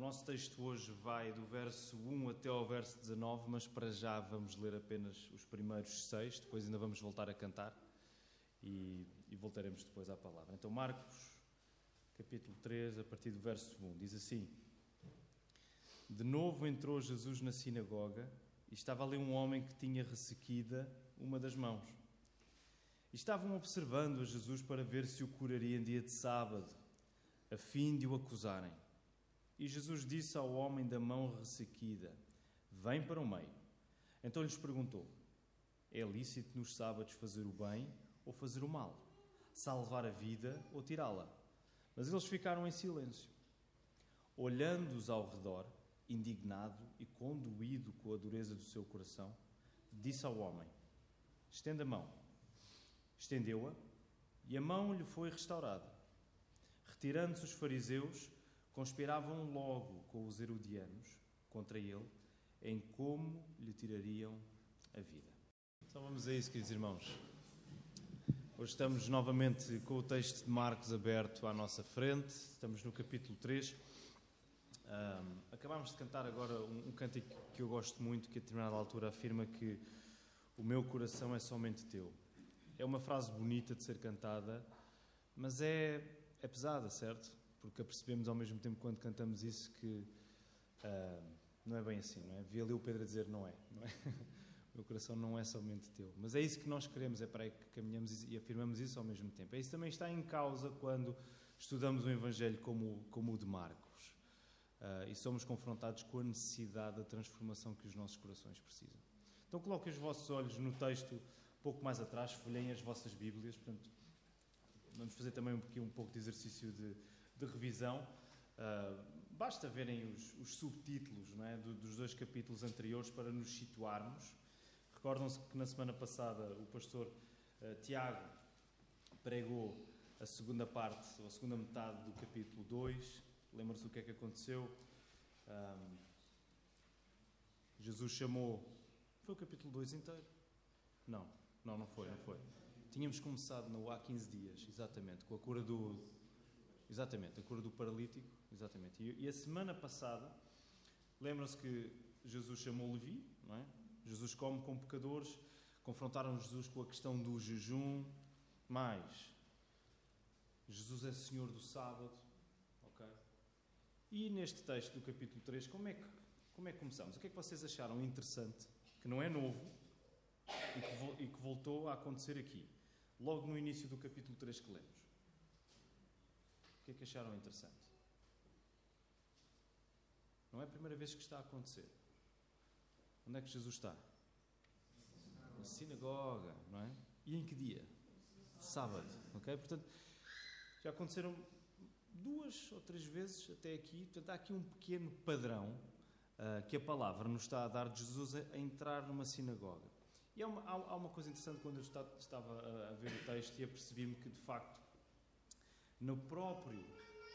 nosso texto hoje vai do verso 1 até ao verso 19, mas para já vamos ler apenas os primeiros seis, depois ainda vamos voltar a cantar e, e voltaremos depois à palavra. Então, Marcos, capítulo 3, a partir do verso 1, diz assim: De novo entrou Jesus na sinagoga e estava ali um homem que tinha ressequida uma das mãos. E estavam observando a Jesus para ver se o curaria em dia de sábado, a fim de o acusarem. E Jesus disse ao homem da mão ressequida: Vem para o meio. Então lhes perguntou: É lícito nos sábados fazer o bem ou fazer o mal? Salvar a vida ou tirá-la? Mas eles ficaram em silêncio. Olhando-os ao redor, indignado e conduído com a dureza do seu coração, disse ao homem: Estenda a mão. Estendeu-a e a mão lhe foi restaurada. Retirando-se os fariseus, conspiravam logo com os herodianos contra ele em como lhe tirariam a vida. Então vamos a isso, queridos irmãos. Hoje estamos novamente com o texto de Marcos aberto à nossa frente, estamos no capítulo 3. Um, acabámos de cantar agora um, um cântico que eu gosto muito, que a determinada altura afirma que o meu coração é somente teu. É uma frase bonita de ser cantada, mas é, é pesada, certo? Porque apercebemos ao mesmo tempo quando cantamos isso que uh, não é bem assim, não é? Vi ali o Pedro a dizer não é, não é? O meu coração não é somente teu. Mas é isso que nós queremos, é para aí que caminhamos e afirmamos isso ao mesmo tempo. É isso também está em causa quando estudamos um Evangelho como, como o de Marcos. Uh, e somos confrontados com a necessidade da transformação que os nossos corações precisam. Então coloquem os vossos olhos no texto um pouco mais atrás, folhem as vossas Bíblias. Portanto, vamos fazer também um, um pouco de exercício de, de revisão. Uh, basta verem os, os subtítulos é, do, dos dois capítulos anteriores para nos situarmos. Recordam-se que na semana passada o pastor uh, Tiago pregou a segunda parte, ou a segunda metade do capítulo 2. Lembram-se do que é que aconteceu? Um, Jesus chamou. Foi o capítulo 2 inteiro? Não, não, não foi, não foi. Tínhamos começado no há 15 dias, exatamente, com a cura do. Exatamente, a cura do paralítico, exatamente. E, e a semana passada, lembram-se que Jesus chamou Levi, não é? Jesus come com pecadores, confrontaram Jesus com a questão do jejum, mais Jesus é Senhor do sábado, ok? E neste texto do capítulo 3, como é que, como é que começamos? O que é que vocês acharam interessante, que não é novo e que, e que voltou a acontecer aqui, logo no início do capítulo 3 que lemos? Que é que acharam interessante? Não é a primeira vez que está a acontecer. Onde é que Jesus está? Na sinagoga, não é? E em que dia? Sábado, ok? Portanto, já aconteceram duas ou três vezes até aqui. Portanto, há aqui um pequeno padrão uh, que a palavra nos está a dar de Jesus a, entrar numa sinagoga. E há uma, há, uma, coisa interessante quando eu estava a, ver o texto e apercebi-me que, de facto, no próprio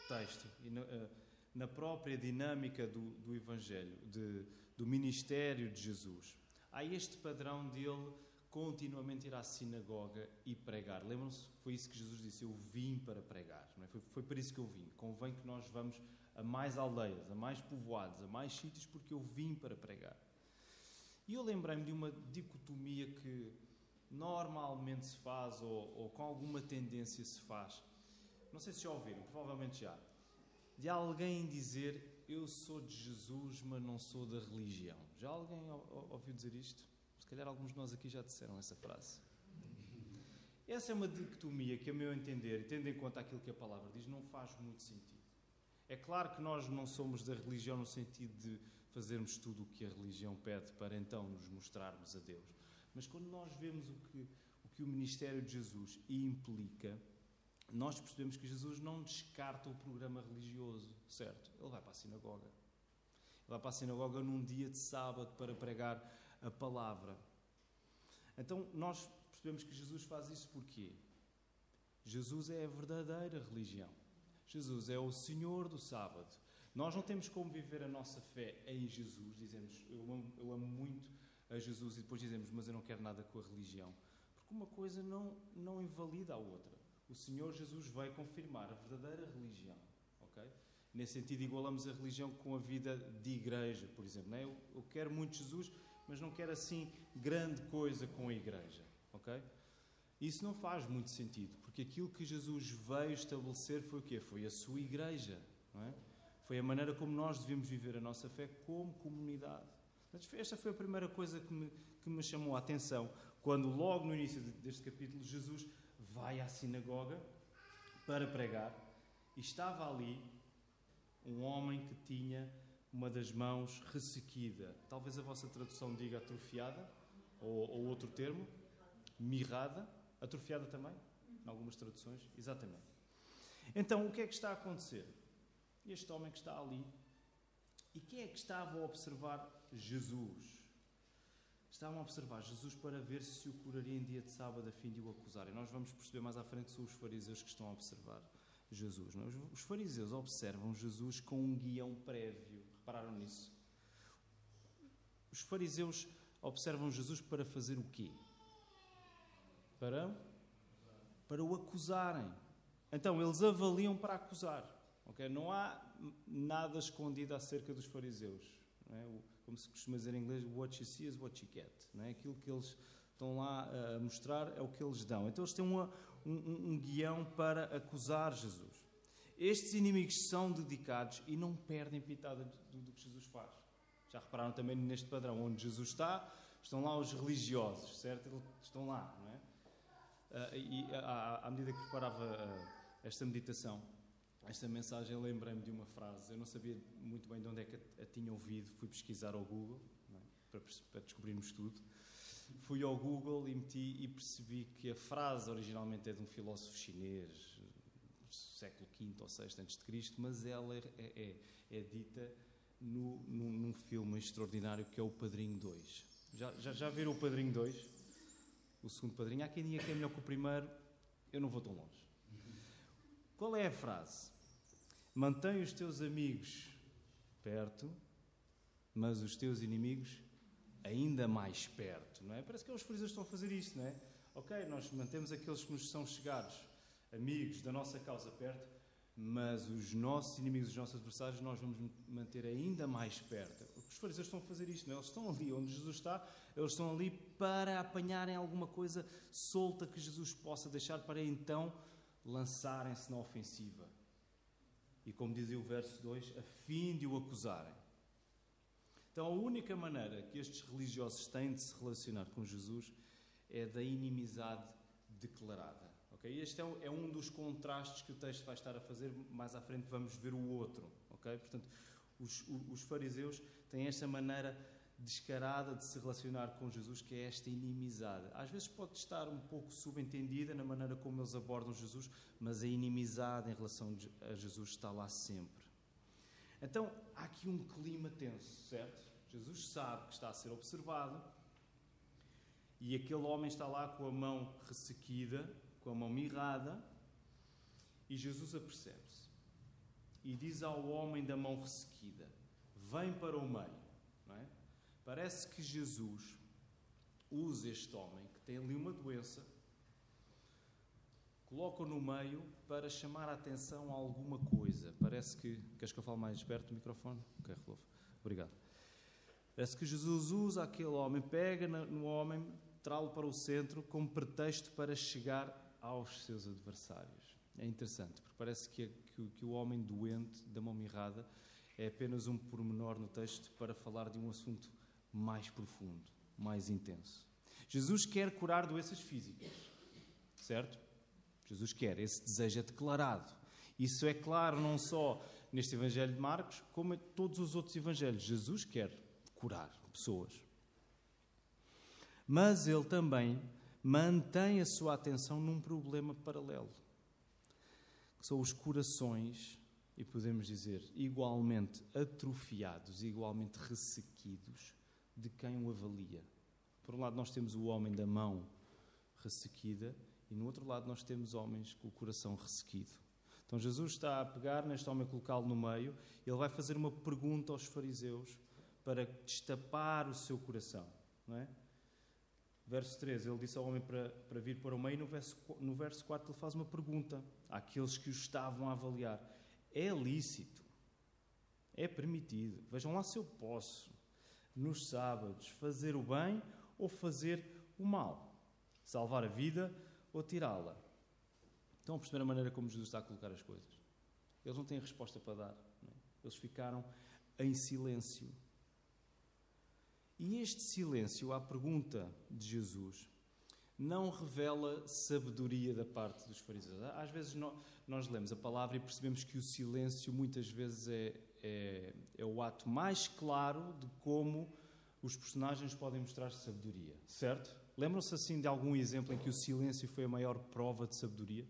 texto e no, uh, na própria dinâmica do, do Evangelho, de, do ministério de Jesus, há este padrão dele continuamente ir à sinagoga e pregar. Lembram-se? Foi isso que Jesus disse: Eu vim para pregar. É? foi, foi para isso que eu vim. Convém que nós vamos a mais aldeias, a mais povoados, a mais sítios, porque eu vim para pregar. E eu lembrei-me de uma dicotomia que normalmente se faz, ou, ou com alguma tendência se faz. Não sei se já ouviram, provavelmente já. De alguém dizer: Eu sou de Jesus, mas não sou da religião. Já alguém ouviu dizer isto? Se calhar alguns de nós aqui já disseram essa frase. Essa é uma dicotomia que, a meu entender, tendo em conta aquilo que a palavra diz, não faz muito sentido. É claro que nós não somos da religião no sentido de fazermos tudo o que a religião pede para então nos mostrarmos a Deus. Mas quando nós vemos o que o, que o ministério de Jesus implica, nós percebemos que Jesus não descarta o programa religioso, certo? Ele vai para a sinagoga. Ele vai para a sinagoga num dia de sábado para pregar a palavra. Então nós percebemos que Jesus faz isso porquê? Jesus é a verdadeira religião. Jesus é o Senhor do sábado. Nós não temos como viver a nossa fé em Jesus. Dizemos, eu amo, eu amo muito a Jesus, e depois dizemos, mas eu não quero nada com a religião. Porque uma coisa não, não invalida a outra. O Senhor Jesus vai confirmar a verdadeira religião. ok? Nesse sentido, igualamos a religião com a vida de igreja, por exemplo. Não é? eu, eu quero muito Jesus, mas não quero assim grande coisa com a igreja. ok? Isso não faz muito sentido, porque aquilo que Jesus veio estabelecer foi o quê? Foi a sua igreja. Não é? Foi a maneira como nós devemos viver a nossa fé como comunidade. Esta foi a primeira coisa que me, que me chamou a atenção, quando logo no início deste capítulo Jesus vai à sinagoga para pregar e estava ali um homem que tinha uma das mãos ressequida. Talvez a vossa tradução diga atrofiada, ou, ou outro termo, mirrada. Atrofiada também, em algumas traduções, exatamente. Então, o que é que está a acontecer? Este homem que está ali, e quem é que estava a observar Jesus? Estavam a observar Jesus para ver se o curaria em dia de sábado a fim de o acusarem. Nós vamos perceber mais à frente que são os fariseus que estão a observar Jesus. Não? É? Os fariseus observam Jesus com um guião prévio. Repararam nisso? Os fariseus observam Jesus para fazer o quê? Para, para o acusarem. Então, eles avaliam para acusar. Okay? Não há nada escondido acerca dos fariseus. É? Como se costuma dizer em inglês, what you see is what you get. É? Aquilo que eles estão lá a mostrar é o que eles dão. Então, eles têm uma, um, um guião para acusar Jesus. Estes inimigos são dedicados e não perdem pitada do, do que Jesus faz. Já repararam também neste padrão, onde Jesus está, estão lá os religiosos, certo? Estão lá, não é? Uh, e à, à, medida que preparava uh, esta meditação, esta mensagem, lembrei-me de uma frase. Eu não sabia muito bem de onde é que a, tinha ouvido. Fui pesquisar ao Google é? para, para descobrirmos tudo fui ao Google e meti e percebi que a frase originalmente é de um filósofo chinês, século V ou VI antes de Cristo, mas ela é, é, é dita no, num, num, filme extraordinário que é o Padrinho 2. Já, já, já viram o Padrinho 2? O segundo Padrinho. Há quem diga que é melhor que o primeiro, eu não vou tão longe. Qual é a frase? Mantém os teus amigos perto, mas os teus inimigos ainda mais perto, não é? Parece que os fariseus estão a fazer isto, não é? Ok, nós mantemos aqueles que nos são chegados, amigos da nossa causa perto, mas os nossos inimigos, os nossos adversários, nós vamos manter ainda mais perto. Os fariseus estão a fazer isto, não é? Eles estão ali onde Jesus está, eles estão ali para apanharem alguma coisa solta que Jesus possa deixar para então lançarem-se na ofensiva. E como dizia o verso 2, a fim de o acusarem. Então, a única maneira que estes religiosos têm de se relacionar com Jesus é da inimizade declarada. Okay? Este é um, é dos contrastes que o texto vai estar a fazer. Mais à frente vamos ver o outro. Okay? Portanto, os, os fariseus têm esta maneira descarada de se relacionar com Jesus, que é esta inimizade. Às vezes pode estar um pouco subentendida na maneira como eles abordam Jesus, mas a inimizade em relação a Jesus está lá sempre. Então, há aqui um clima tenso, certo? Jesus sabe que está a ser observado e aquele homem está lá com a mão ressequida, com a mão mirrada, e Jesus apercebe-se e diz ao homem da mão ressequida: Vem para o meio. Parece que Jesus usa este homem que tem ali uma doença, coloca-o no meio para chamar a atenção a alguma coisa. Parece que. Queres que eu fale mais perto do microfone? Ok, Rodolfo. Obrigado. Parece que Jesus usa aquele homem, pega no homem, traz-lo para o centro como pretexto para chegar aos seus adversários. É interessante, porque parece que, que, que o homem doente da mão mirrada é apenas um pormenor no texto para falar de um assunto mais profundo, mais intenso. Jesus quer curar doenças físicas, certo? Jesus quer, esse desejo é declarado. Isso é claro não só neste Evangelho de Marcos, como em todos os outros Evangelhos. Jesus quer curar pessoas. Mas ele também mantém a sua atenção num problema paralelo, que são os corações, e podemos dizer, igualmente atrofiados, igualmente ressequidos, de quem o avalia. Por um lado, nós temos o homem da mão ressequida, e no outro lado, nós temos homens com o coração ressequido. Então, Jesus está a pegar neste homem, colocá-lo no meio, e ele vai fazer uma pergunta aos fariseus para destapar o seu coração. Não é? Verso 13, ele disse ao homem para, para vir para o meio. No verso, no verso 4, ele faz uma pergunta àqueles que o estavam a avaliar: É lícito É permitido. Vejam lá se eu posso, nos sábados, fazer o bem ou fazer o mal. Salvar a vida ou tirá-la. Estão a perceber a maneira como Jesus está a colocar as coisas? Eles não têm resposta para dar. É? Eles ficaram em silêncio. E este silêncio à pergunta de Jesus não revela sabedoria da parte dos fariseus. Às vezes nós lemos a palavra e percebemos que o silêncio muitas vezes é, é, é o ato mais claro de como os personagens podem mostrar sabedoria, certo? Lembram-se assim de algum exemplo em que o silêncio foi a maior prova de sabedoria?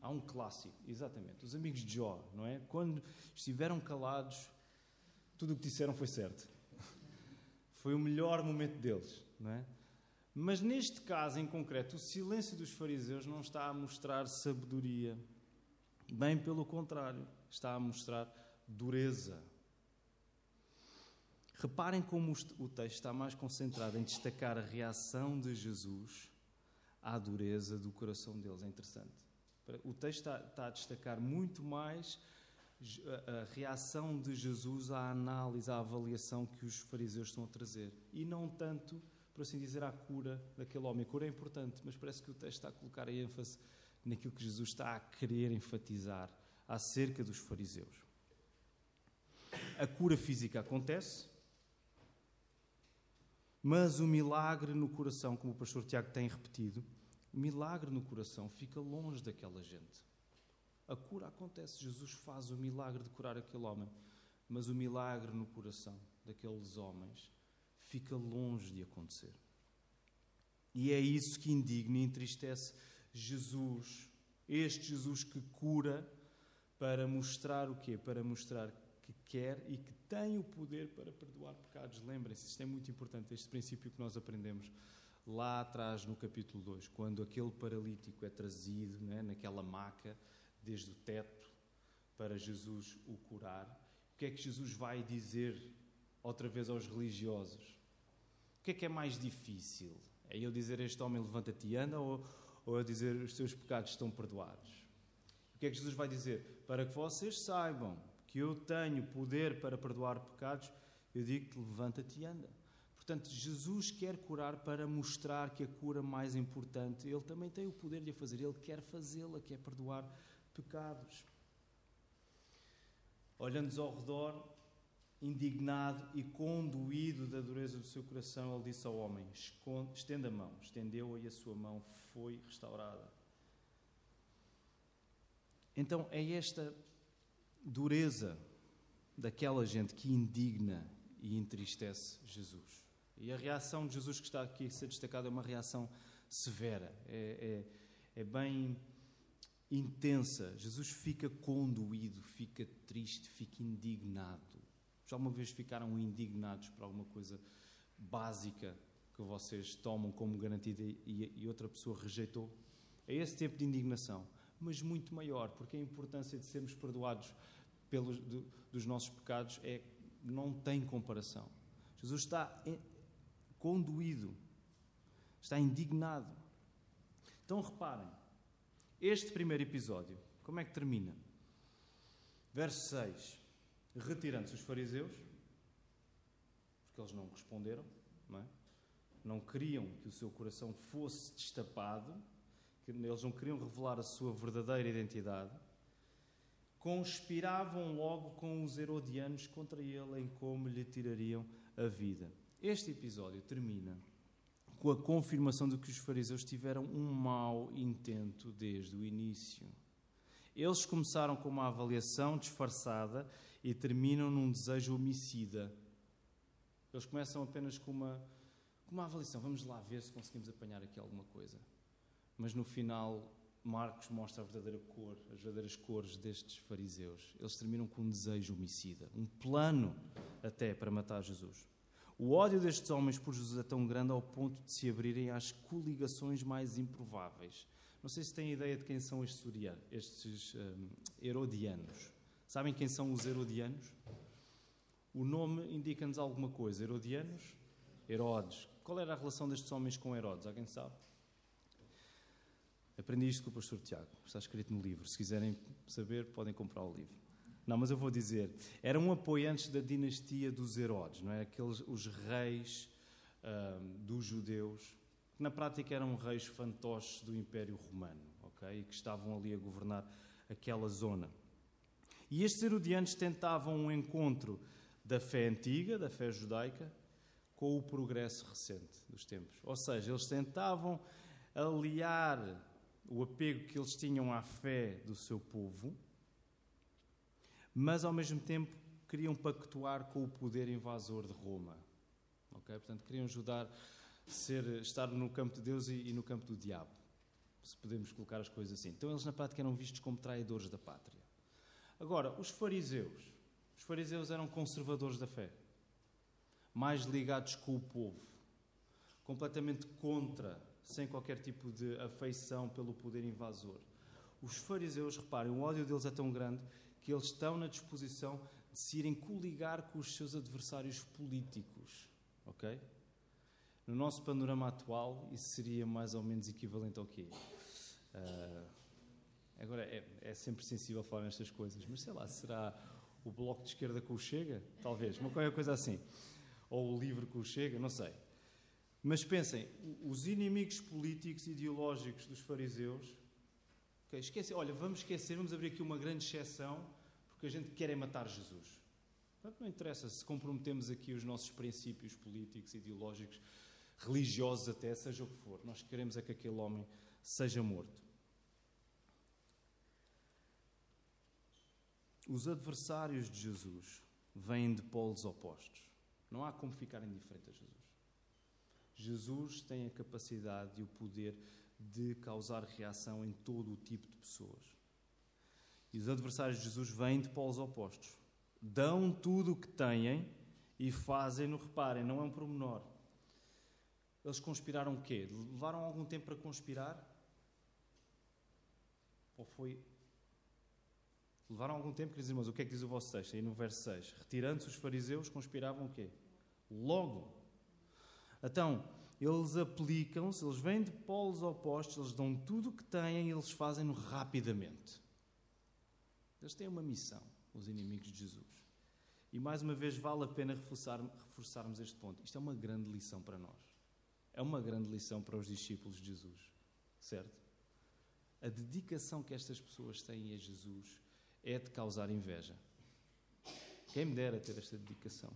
Há um clássico, exatamente. Os amigos de Jó, não é? Quando estiveram calados, tudo o que disseram foi certo. Foi o melhor momento deles, não é? Mas neste caso em concreto, o silêncio dos fariseus não está a mostrar sabedoria. Bem pelo contrário, está a mostrar dureza. Reparem como o texto está mais concentrado em destacar a reação de Jesus à dureza do coração deles. É interessante. O texto está, está a destacar muito mais a reação de Jesus à análise, à avaliação que os fariseus estão a trazer. E não tanto por assim dizer, à cura daquele homem. A cura é importante, mas parece que o texto está a colocar a ênfase naquilo que Jesus está a querer enfatizar acerca dos fariseus. A cura física acontece, mas o milagre no coração, como o pastor Tiago tem repetido, o milagre no coração fica longe daquela gente. A cura acontece, Jesus faz o milagre de curar aquele homem, mas o milagre no coração daqueles homens fica longe de acontecer. E é isso que indigna e entristece Jesus, este Jesus que cura para mostrar o quê? Para mostrar que quer e que tem o poder para perdoar pecados. Lembrem-se, isto é muito importante, este princípio que nós aprendemos lá atrás no capítulo 2, quando aquele paralítico é trazido né, naquela maca, desde o teto, para Jesus o curar. O que é que Jesus vai dizer outra vez aos religiosos? que é que é mais difícil? É eu dizer a este homem levanta-te e anda ou, ou eu dizer os teus pecados estão perdoados? O que é que Jesus vai dizer? Para que vocês saibam que eu tenho poder para perdoar pecados, eu digo-te levanta-te e anda. Portanto, Jesus quer curar para mostrar que a cura mais importante, Ele também tem o poder de a fazer, Ele quer fazê-la, quer perdoar pecados. Olhando ao redor, indignado e conduído da dureza do seu coração, ele disse ao homem: Estenda a mão. Estendeu-a e a sua mão foi restaurada. Então é esta dureza daquela gente que indigna e entristece Jesus. E a reação de Jesus que está aqui a ser destacada é uma reação severa, é, é, é bem intensa. Jesus fica conduído, fica triste, fica indignado. Já uma vez ficaram indignados por alguma coisa básica que vocês tomam como garantida e, e outra pessoa rejeitou? É esse tipo de indignação, mas muito maior, porque a importância de sermos perdoados pelos, do, dos nossos pecados é, não tem comparação. Jesus está conduído, está indignado. Então reparem, este primeiro episódio, como é que termina? Verso 6 retirando-se os fariseus, porque eles não responderam, não, é? não queriam que o seu coração fosse destapado, que eles não queriam revelar a sua verdadeira identidade, conspiravam logo com os herodianos contra ele em como lhe tirariam a vida. Este episódio termina com a confirmação de que os fariseus tiveram um mau intento desde o início. Eles começaram com uma avaliação disfarçada e terminam num desejo homicida. Eles começam apenas com uma, com uma avaliação. Vamos lá ver se conseguimos apanhar aqui alguma coisa. Mas no final, Marcos mostra a verdadeira cor, as verdadeiras cores destes fariseus. Eles terminam com um desejo homicida, um plano até para matar Jesus. O ódio destes homens por Jesus é tão grande ao ponto de se abrirem às coligações mais improváveis. Não sei se têm ideia de quem são estes, estes um, herodianos. Sabem quem são os Herodianos? O nome indica-nos alguma coisa. Herodianos? Herodes. Qual era a relação destes homens com Herodes? Alguém sabe? Aprendi isto com o pastor Tiago. Está escrito no livro. Se quiserem saber, podem comprar o livro. Não, mas eu vou dizer. Eram apoiantes da dinastia dos Herodes, não é? Aqueles, os reis uh, dos judeus, que na prática eram reis fantoches do Império Romano, ok? E que estavam ali a governar aquela zona. E estes herodianos tentavam um encontro da fé antiga, da fé judaica, com o progresso recente dos tempos. Ou seja, eles tentavam aliar o apego que eles tinham à fé do seu povo, mas ao mesmo tempo queriam pactuar com o poder invasor de Roma. Okay? Portanto, queriam ajudar ser, estar no campo de Deus e, e no campo do diabo, se podemos colocar as coisas assim. Então, eles na prática eram vistos como traidores da pátria. Agora, os fariseus. Os fariseus eram conservadores da fé, mais ligados com o povo, completamente contra sem qualquer tipo de afeição pelo poder invasor. Os fariseus, reparem, o ódio deles é tão grande que eles estão na disposição de se irem coligar com os seus adversários políticos. Ok? No nosso panorama atual, isso seria mais ou menos equivalente ao quê? Uh, agora, é, é, sempre sensível falar nestas coisas, mas sei lá, será o Bloco de Esquerda com o Chega? Talvez, uma coisa assim. Ou o Livre com o Chega, não sei. Mas pensem, os inimigos políticos e ideológicos dos fariseus, okay, esquece, olha, vamos esquecer, vamos abrir aqui uma grande exceção, porque a gente quer é matar Jesus. Portanto, não interessa se comprometemos aqui os nossos princípios políticos, ideológicos, religiosos até, seja o que for. Nós queremos é que aquele homem seja morto. Os adversários de Jesus vêm de polos opostos. Não há como ficar indiferente a Jesus. Jesus tem a capacidade e o poder de causar reação em todo o tipo de pessoas. E os adversários de Jesus vêm de polos opostos. Dão tudo o que têm e fazem-no, reparem, não é um promenor. Eles conspiraram o quê? Levaram algum tempo para conspirar? Ou foi. Levaram algum tempo, queridos irmãos, o que é que diz o vosso texto? Aí no verso 6. Retirando-se os fariseus, conspiravam o quê? Logo então, eles aplicam-se, eles vêm de polos opostos, eles dão tudo o que têm e eles fazem-no rapidamente. Eles têm uma missão, os inimigos de Jesus. E mais uma vez vale a pena reforçar, reforçarmos este ponto. Isto é uma grande lição para nós. É uma grande lição para os discípulos de Jesus. Certo? A dedicação que estas pessoas têm a Jesus é de causar inveja. Quem me dera ter esta dedicação.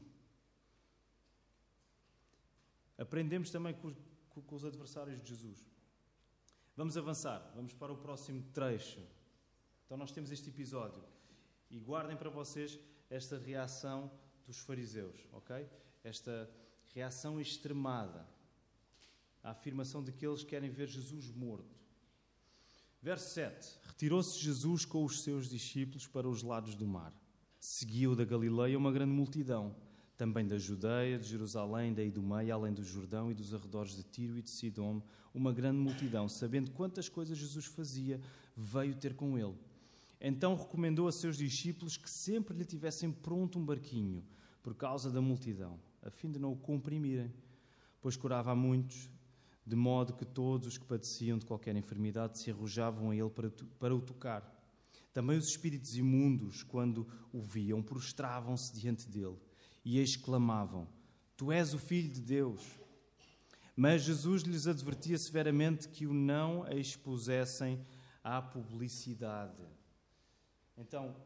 Aprendemos também com, com os adversários de Jesus. Vamos avançar, vamos para o próximo trecho. Então, nós temos este episódio e guardem para vocês esta reação dos fariseus, ok? Esta reação extremada à afirmação de que eles querem ver Jesus morto. Verso 7: Retirou-se Jesus com os seus discípulos para os lados do mar. Seguiu da Galileia uma grande multidão também da Judeia, de Jerusalém, da Idumeia, além do Jordão e dos arredores de Tiro e de Sidom, uma grande multidão, sabendo quantas coisas Jesus fazia, veio ter com ele. Então recomendou a seus discípulos que sempre lhe tivessem pronto um barquinho, por causa da multidão, a fim de não o comprimirem, pois curava a muitos, de modo que todos os que padeciam de qualquer enfermidade se arrojavam a ele para, para o tocar. Também os espíritos imundos, quando o viam, prostravam-se diante dele e exclamavam: Tu és o Filho de Deus. Mas Jesus lhes advertia severamente que o não expusessem à publicidade. Então,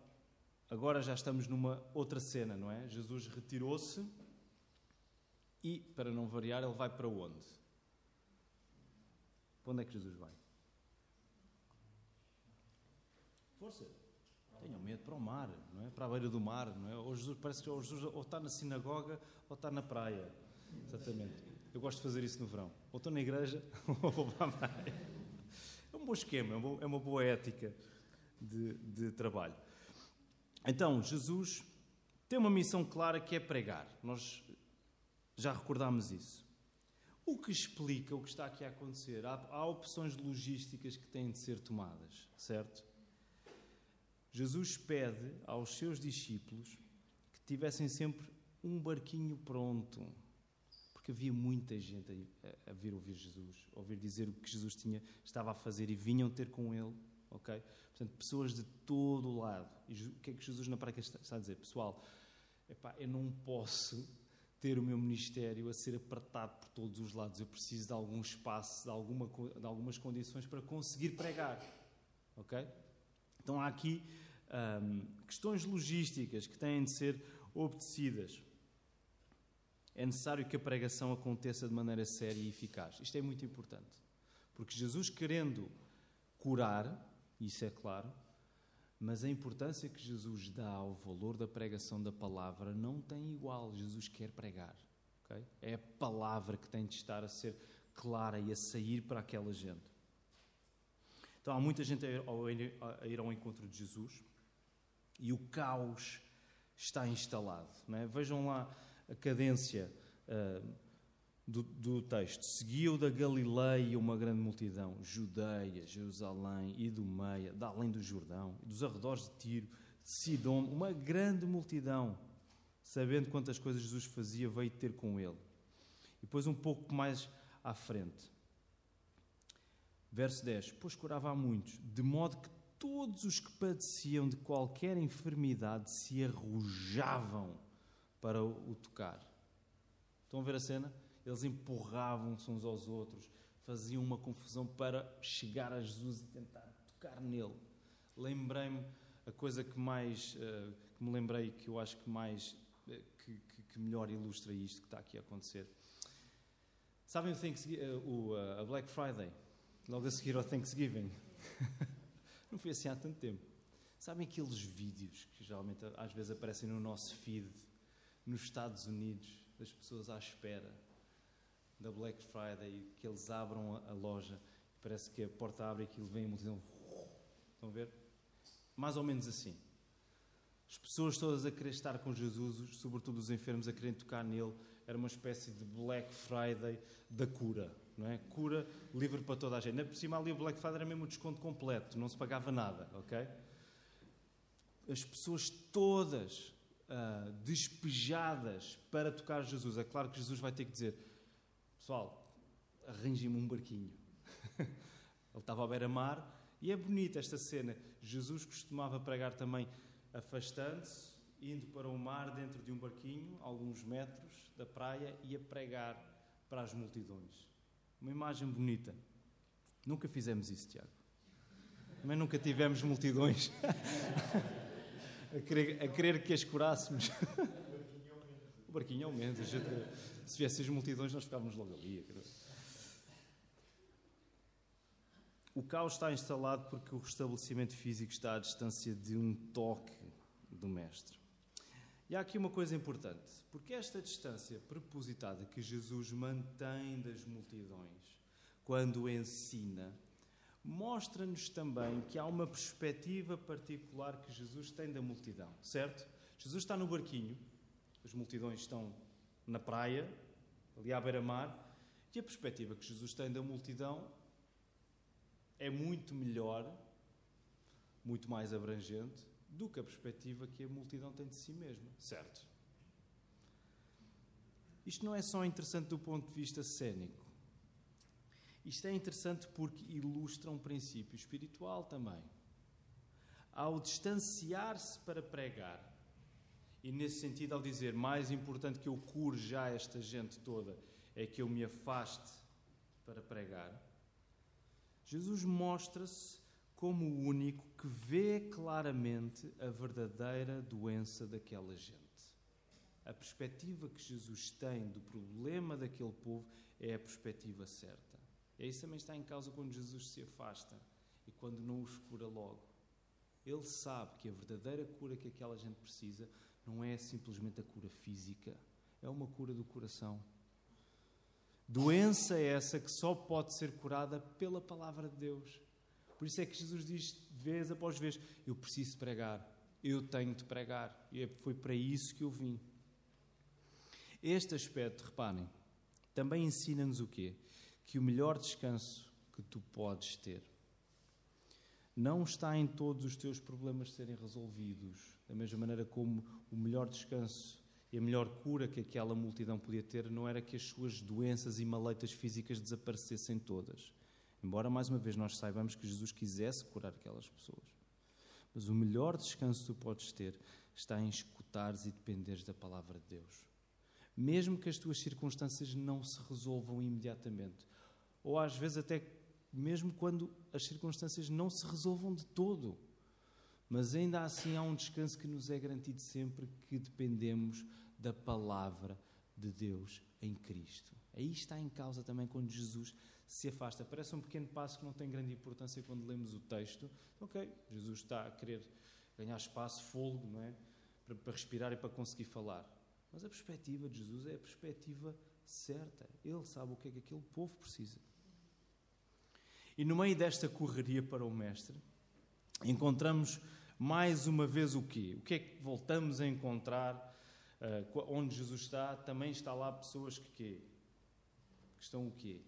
agora já estamos numa outra cena, não é? Jesus retirou-se e, para não variar, ele vai para onde? Para onde é que Jesus vai? Força! Tenham medo para o mar, não é? Para a beira do mar, não é? Ou Jesus, parece que ou Jesus ou está na sinagoga ou está na praia. Exatamente. Eu gosto de fazer isso no verão. Ou estou na igreja ou vou para a praia. É um bom esquema, é uma boa ética de, de trabalho. Então, Jesus tem uma missão clara que é pregar. Nós já recordámos isso. O que explica o que está aqui a acontecer? Há, há opções logísticas que têm de ser tomadas, certo? Jesus pede aos seus discípulos que tivessem sempre um barquinho pronto, porque havia muita gente a, vir ouvir Jesus, a ouvir dizer o que Jesus tinha, estava a fazer e vinham ter com ele, ok? Portanto, pessoas de todo o lado. E o que é que Jesus na prática está a dizer? Pessoal, epá, eu não posso ter o meu ministério a ser apertado por todos os lados. Eu preciso de algum espaço, de, alguma, de algumas condições para conseguir pregar, ok? Então há aqui um, questões logísticas que têm de ser obedecidas. É necessário que a pregação aconteça de maneira séria e eficaz. Isto é muito importante. Porque Jesus, querendo curar, isso é claro, mas a importância que Jesus dá ao valor da pregação da palavra não tem igual. Jesus quer pregar. Okay? É a palavra que tem de estar a ser clara e a sair para aquela gente. Então há muita gente a ir ao encontro de Jesus e o caos está instalado. É? Vejam lá a cadência uh, do, do, texto. Seguiu da Galileia uma grande multidão, Judeia, Jerusalém, Idumeia, da além do Jordão, dos arredores de Tiro, de Sidom, uma grande multidão, sabendo quantas coisas Jesus fazia, veio ter com ele. E depois um pouco mais à frente. Verso 10: Pois curava a muitos, de modo que todos os que padeciam de qualquer enfermidade se arrojavam para o tocar. Estão a ver a cena? Eles empurravam-se uns aos outros, faziam uma confusão para chegar a Jesus e tentar tocar nele. Lembrei-me a coisa que mais uh, que me lembrei que eu acho que mais uh, que, que, que, melhor ilustra isto que está aqui a acontecer. Sabem o, uh, o a Black Friday, logo a seguir ao Thanksgiving. Não foi assim há tanto tempo. Sabem aqueles vídeos que geralmente às vezes aparecem no nosso feed nos Estados Unidos, das pessoas à espera da Black Friday, que eles abram a, loja, parece que a porta abre e aquilo vem a multidão. Estão a ver? Mais ou menos assim. As pessoas todas a querer estar com Jesus, sobretudo os enfermos a querer tocar nele, era uma espécie de Black Friday da cura não é? Cura livre para toda a gente. Na por cima ali o Black Friday era mesmo um desconto completo, não se pagava nada, ok? As pessoas todas uh, despejadas para tocar Jesus. É claro que Jesus vai ter que dizer: Pessoal, arranje-me um barquinho. Ele estava à beira-mar e é bonita esta cena. Jesus costumava pregar também afastando-se, indo para o mar dentro de um barquinho, alguns metros da praia, e a pregar para as multidões. Uma imagem bonita. Nunca fizemos isso, Tiago. Também nunca tivemos multidões a, querer, a querer que as curássemos. O barquinho aumenta. Se viessem as multidões, nós ficávamos logo ali. O caos está instalado porque o restabelecimento físico está à distância de um toque do Mestre. E há aqui uma coisa importante, porque esta distância propositada que Jesus mantém das multidões quando ensina, mostra-nos também que há uma perspectiva particular que Jesus tem da multidão, certo? Jesus está no barquinho, as multidões estão na praia, ali à beira-mar, e a perspectiva que Jesus tem da multidão é muito melhor, muito mais abrangente do que a perspectiva que a multidão tem de si mesma, certo? Isto não é só interessante do ponto de vista cênico. Isto é interessante porque ilustra um princípio espiritual também. Ao distanciar-se para pregar, e nesse sentido, ao dizer mais importante que eu cure já esta gente toda, é que eu me afaste para pregar, Jesus mostra-se como o único que vê claramente a verdadeira doença daquela gente. A perspectiva que Jesus tem do problema daquele povo é a perspectiva certa. E isso também está em causa quando Jesus se afasta e quando não os cura logo. Ele sabe que a verdadeira cura que aquela gente precisa não é simplesmente a cura física, é uma cura do coração. Doença é essa que só pode ser curada pela palavra de Deus. Por isso é que Jesus diz, vez após vez: Eu preciso pregar, eu tenho de pregar. E é, foi para isso que eu vim. Este aspecto, reparem, também ensina-nos o quê? Que o melhor descanso que tu podes ter não está em todos os teus problemas serem resolvidos, da mesma maneira como o melhor descanso e a melhor cura que aquela multidão podia ter não era que as suas doenças e maleitas físicas desaparecessem todas Embora, mais uma vez, nós saibamos que Jesus quisesse curar aquelas pessoas. Mas o melhor descanso que tu podes ter está em escutares e dependeres da palavra de Deus. Mesmo que as tuas circunstâncias não se resolvam imediatamente. Ou às vezes até mesmo quando as circunstâncias não se resolvam de todo. Mas ainda assim há um descanso que nos é garantido sempre que dependemos da palavra de Deus em Cristo. Aí está em causa também quando Jesus se afasta. Parece um pequeno passo que não tem grande importância quando lemos o texto. Ok, Jesus está a querer ganhar espaço, fôlego, não é? Para, para respirar e para conseguir falar. Mas a perspectiva de Jesus é a perspectiva certa. Ele sabe o que é que aquele povo precisa. E no meio desta correria para o Mestre, encontramos mais uma vez o quê? O que é que voltamos a encontrar uh, onde Jesus está? Também está lá pessoas que quê? Que estão o quê?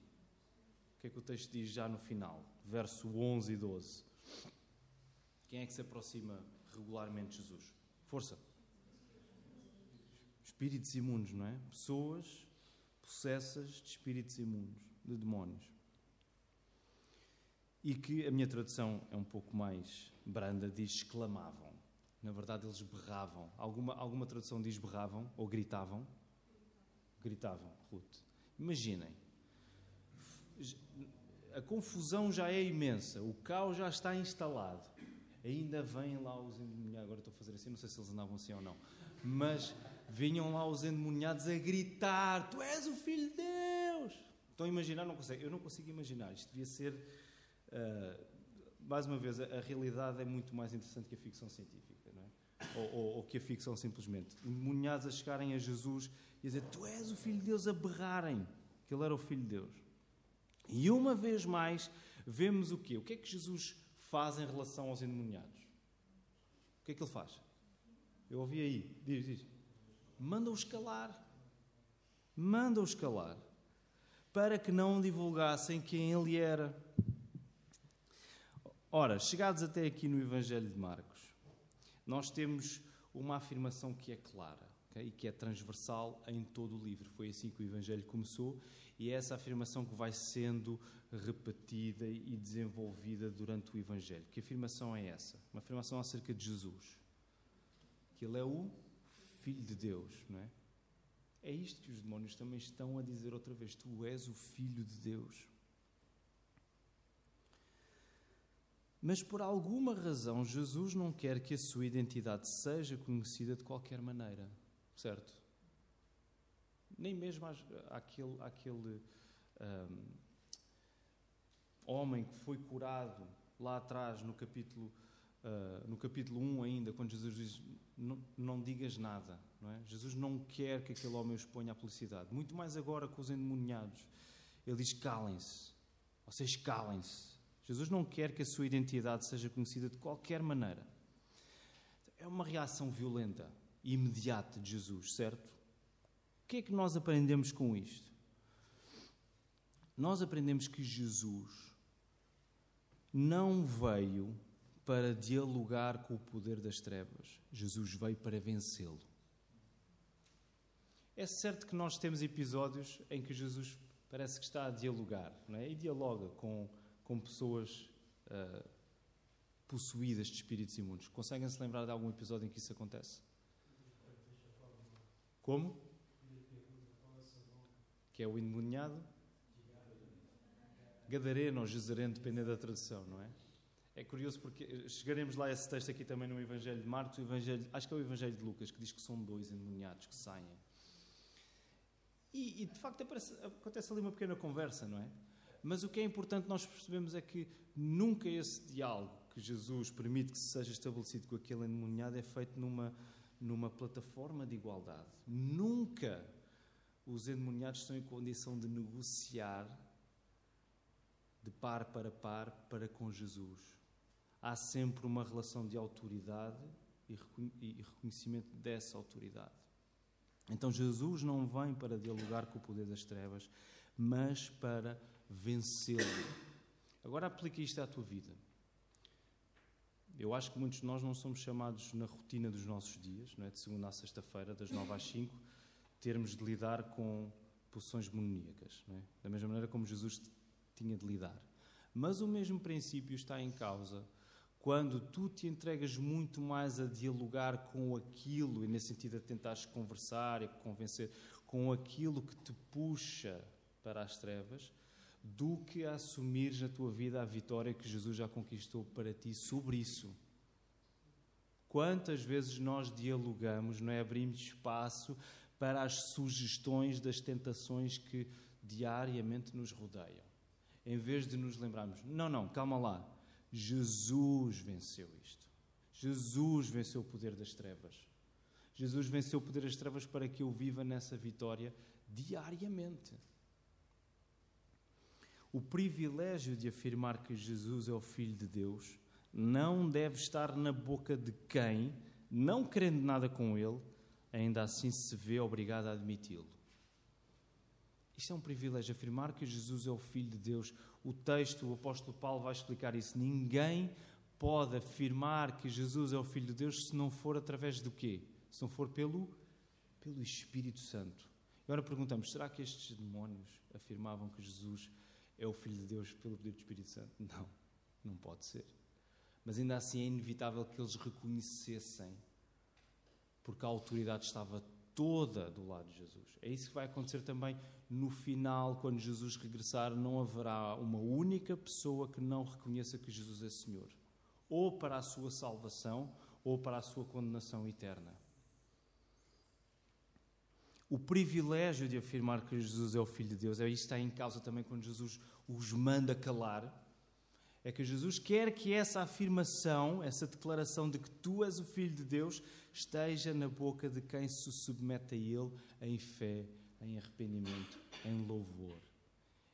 Que é que o texto diz já no final? Verso 11 e 12. Quem é que se aproxima regularmente de Jesus? Força. Espíritos imundos, não é? Pessoas possessas de espíritos imundos, de demónios e que a minha tradução é um pouco mais branda, diz exclamavam. Na verdade, eles berravam. Alguma, alguma tradução diz berravam ou gritavam? Gritavam, Ruth. Imaginem. A confusão já é imensa, o caos já está instalado. Ainda vêm lá os endemoniados. Agora estou a fazer assim, não sei se eles andavam assim ou não. Mas vinham lá os endemoniados a gritar: Tu és o filho de Deus! Estão a imaginar? Não consigo. Eu não consigo imaginar. Isto devia ser Uh, mais uma vez, a, a, realidade é muito mais interessante que a ficção científica, não é? ou, ou, ou que a ficção simplesmente. Endemoniados a chegarem a Jesus e a dizer: Tu és o Filho de Deus, a berrarem que Ele era o Filho de Deus. E uma vez mais, vemos o quê? O que é que Jesus faz em relação aos endemoniados? O que é que Ele faz? Eu ouvi aí, diz, diz. Manda-os calar. Manda-os calar. Para que não divulgassem quem Ele era. Ora, chegados até aqui no Evangelho de Marcos, nós temos uma afirmação que é clara okay? e que é transversal em todo o livro. Foi assim que o Evangelho começou e é essa afirmação que vai sendo repetida e desenvolvida durante o Evangelho. Que afirmação é essa? Uma afirmação acerca de Jesus. Que ele é o Filho de Deus, não é? É isto que os demónios também estão a dizer outra vez: Tu és o Filho de Deus. Mas por alguma razão, Jesus não quer que a sua identidade seja conhecida de qualquer maneira, certo? Nem mesmo aquele um, homem que foi curado lá atrás, no capítulo, uh, no capítulo 1 ainda, quando Jesus diz: não, digas nada. Não é? Jesus não quer que aquele homem o exponha à publicidade. Muito mais agora com os endemoniados. Ele diz: calem-se. Vocês calem-se. Jesus não quer que a sua identidade seja conhecida de qualquer maneira. É uma reação violenta e imediata de Jesus, certo? O que é que nós aprendemos com isto? Nós aprendemos que Jesus não veio para dialogar com o poder das trevas. Jesus veio para vencê-lo. É certo que nós temos episódios em que Jesus parece que está a dialogar, é? E dialoga com com pessoas uh, possuídas de espíritos imundos. Conseguem se lembrar de algum episódio em que isso acontece? Como? Que é o endemoniado? Gadareno ou Gezareno, dependendo da tradução, não é? É curioso porque chegaremos lá a esse texto aqui também no Evangelho de Marcos, Evangelho, acho que é o Evangelho de Lucas, que diz que são dois endemoniados que saem. E, e de facto aparece, acontece ali uma pequena conversa, não é? Mas o que é importante nós percebemos é que nunca esse diálogo que Jesus permite que seja estabelecido com aquele endemoniado é feito numa, numa plataforma de igualdade. Nunca os endemoniados estão em condição de negociar de par para par para com Jesus. Há sempre uma relação de autoridade e reconhecimento dessa autoridade. Então Jesus não vem para dialogar com o poder das trevas, mas para vencê-lo. Agora aplica isto à tua vida. Eu acho que muitos de nós não somos chamados na rotina dos nossos dias, não é? de segunda a sexta-feira, das nove às cinco, termos de lidar com possessões demoníacas, é? da mesma maneira como Jesus tinha de lidar. Mas o mesmo princípio está em causa quando tu te entregas muito mais a dialogar com aquilo, e nesse sentido a tentares conversar e convencer, com aquilo que te puxa para as trevas, do que a assumires na tua vida a vitória que Jesus já conquistou para ti sobre isso. Quantas vezes nós dialogamos, não é? Abrimos espaço para as sugestões das tentações que diariamente nos rodeiam. Em vez de nos lembrarmos, não, não, calma lá, Jesus venceu isto. Jesus venceu o poder das trevas. Jesus venceu o poder das trevas para que eu viva nessa vitória diariamente. O privilégio de afirmar que Jesus é o Filho de Deus não deve estar na boca de quem, não querendo nada com ele, ainda assim se vê obrigado a admiti-lo. Isto é um privilégio, afirmar que Jesus é o Filho de Deus. O texto, o apóstolo Paulo vai explicar isso. Ninguém pode afirmar que Jesus é o Filho de Deus se não for através do quê? Se não for pelo, pelo Espírito Santo. E agora perguntamos, será que estes demónios afirmavam que Jesus é o Filho de Deus pelo poder do Espírito Santo? Não, não pode ser. Mas ainda assim é inevitável que eles reconhecessem, porque a autoridade estava toda do lado de Jesus. É isso que vai acontecer também no final, quando Jesus regressar, não haverá uma única pessoa que não reconheça que Jesus é Senhor, ou para a sua salvação, ou para a sua condenação eterna. O privilégio de afirmar que Jesus é o Filho de Deus, é isso que está em causa também quando Jesus os manda calar. É que Jesus quer que essa afirmação, essa declaração de que tu és o Filho de Deus, esteja na boca de quem se submete a Ele em fé, em arrependimento, em louvor.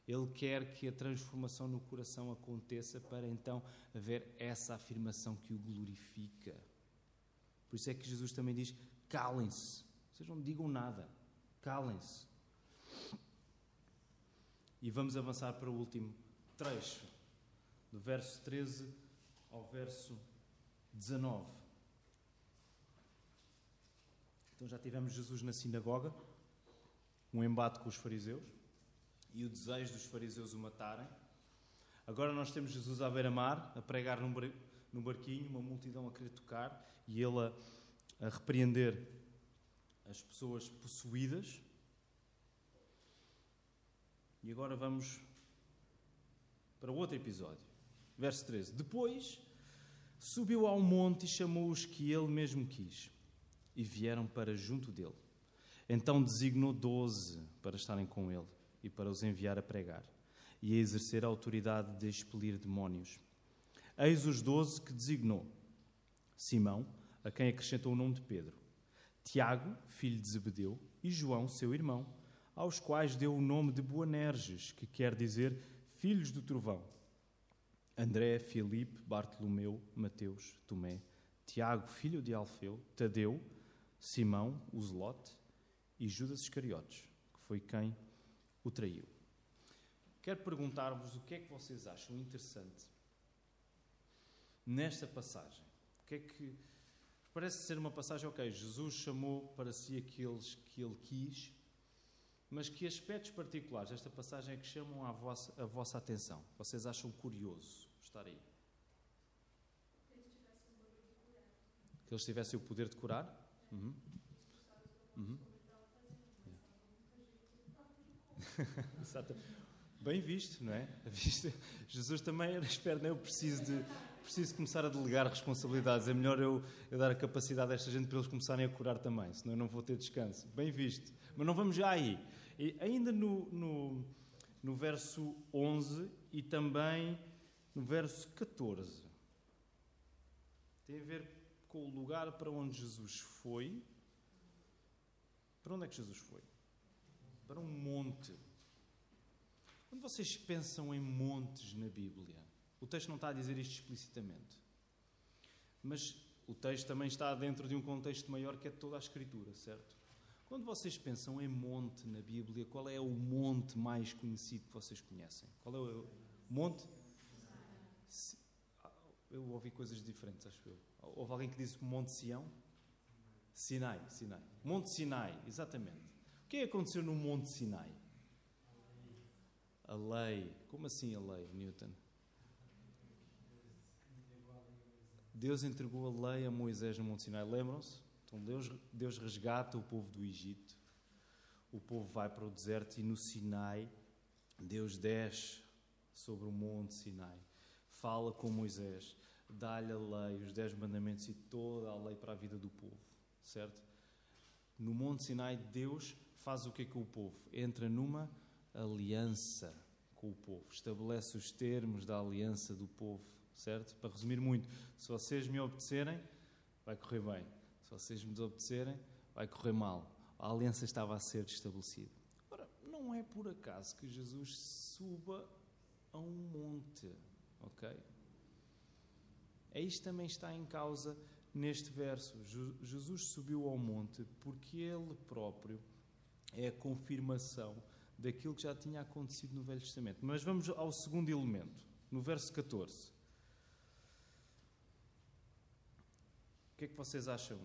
Ele quer que a transformação no coração aconteça para então haver essa afirmação que o glorifica. Por isso é que Jesus também diz: calem-se, vocês não digam nada, calem-se. E vamos avançar para o último trecho, do verso 13 ao verso 19. Então já tivemos Jesus na sinagoga, um embate com os fariseus e o desejo dos fariseus o matarem. Agora nós temos Jesus à beira-mar, a pregar num barquinho, uma multidão a querer tocar e ele a, a repreender as pessoas possuídas. E agora vamos para outro episódio. Verso 13. Depois subiu ao monte e chamou os que ele mesmo quis, e vieram para junto dele. Então designou doze para estarem com ele e para os enviar a pregar e a exercer a autoridade de expelir demónios. Eis os doze que designou: Simão, a quem acrescentou o nome de Pedro, Tiago, filho de Zebedeu, e João, seu irmão, aos quais deu o nome de Boanerges, que quer dizer filhos do trovão. André, Filipe, Bartolomeu, Mateus, Tomé, Tiago, filho de Alfeu, Tadeu, Simão, o Zelote e Judas Iscariotes, que foi quem o traiu. Quero perguntar-vos o que é que vocês acham interessante nesta passagem. O que é que parece ser uma passagem, ok, Jesus chamou para si aqueles que ele quis, mas que aspectos particulares desta passagem é que chamam a vossa, a vossa atenção? Vocês acham curioso estar aí? Que eles tivessem o poder de curar? Uhum. Uhum. Bem visto, não é? Jesus também era esperto, não é? Eu preciso de preciso começar a delegar responsabilidades. É melhor eu, eu, dar a capacidade a esta gente para eles começarem a curar também, senão eu não vou ter descanso. Bem visto. Mas não vamos já aí. E ainda no, no, no verso 11 e também no verso 14. Tem a ver com o lugar para onde Jesus foi. Para onde é que Jesus foi? Para um monte. Quando vocês pensam em montes na Bíblia, o texto não está a dizer isto explicitamente, mas o texto também está dentro de um contexto maior que é toda a Escritura, certo? Quando vocês pensam em monte na Bíblia, qual é o monte mais conhecido que vocês conhecem? Qual é o monte? Eu ouvi coisas diferentes, acho eu. Houve alguém que disse Monte Sião? Sinai, Sinai. Monte Sinai, exatamente. O que é que aconteceu no Monte Sinai? A lei. Como assim a lei, Newton? Deus entregou a lei a Moisés no Monte Sinai. Lembram-se? Então Deus, Deus resgata o povo do Egito. O povo vai para o deserto e no Sinai Deus desce sobre o Monte Sinai. Fala com Moisés, dá-lhe a lei, os dez mandamentos e toda a lei para a vida do povo. Certo? No Monte Sinai, Deus faz o que é com o povo? Entra numa aliança com o povo, estabelece os termos da aliança do povo, certo? Para resumir muito, se vocês me obedecerem, vai correr bem. Se vocês me desobedecerem, vai correr mal. A aliança estava a ser estabelecida. Ora, não é por acaso que Jesus suba a um monte, ok? É isto também está em causa neste verso. Jesus subiu ao monte porque ele próprio é a confirmação daquilo que já tinha acontecido no Velho Testamento. Mas vamos ao segundo elemento, no verso 14. Que é que vocês acham?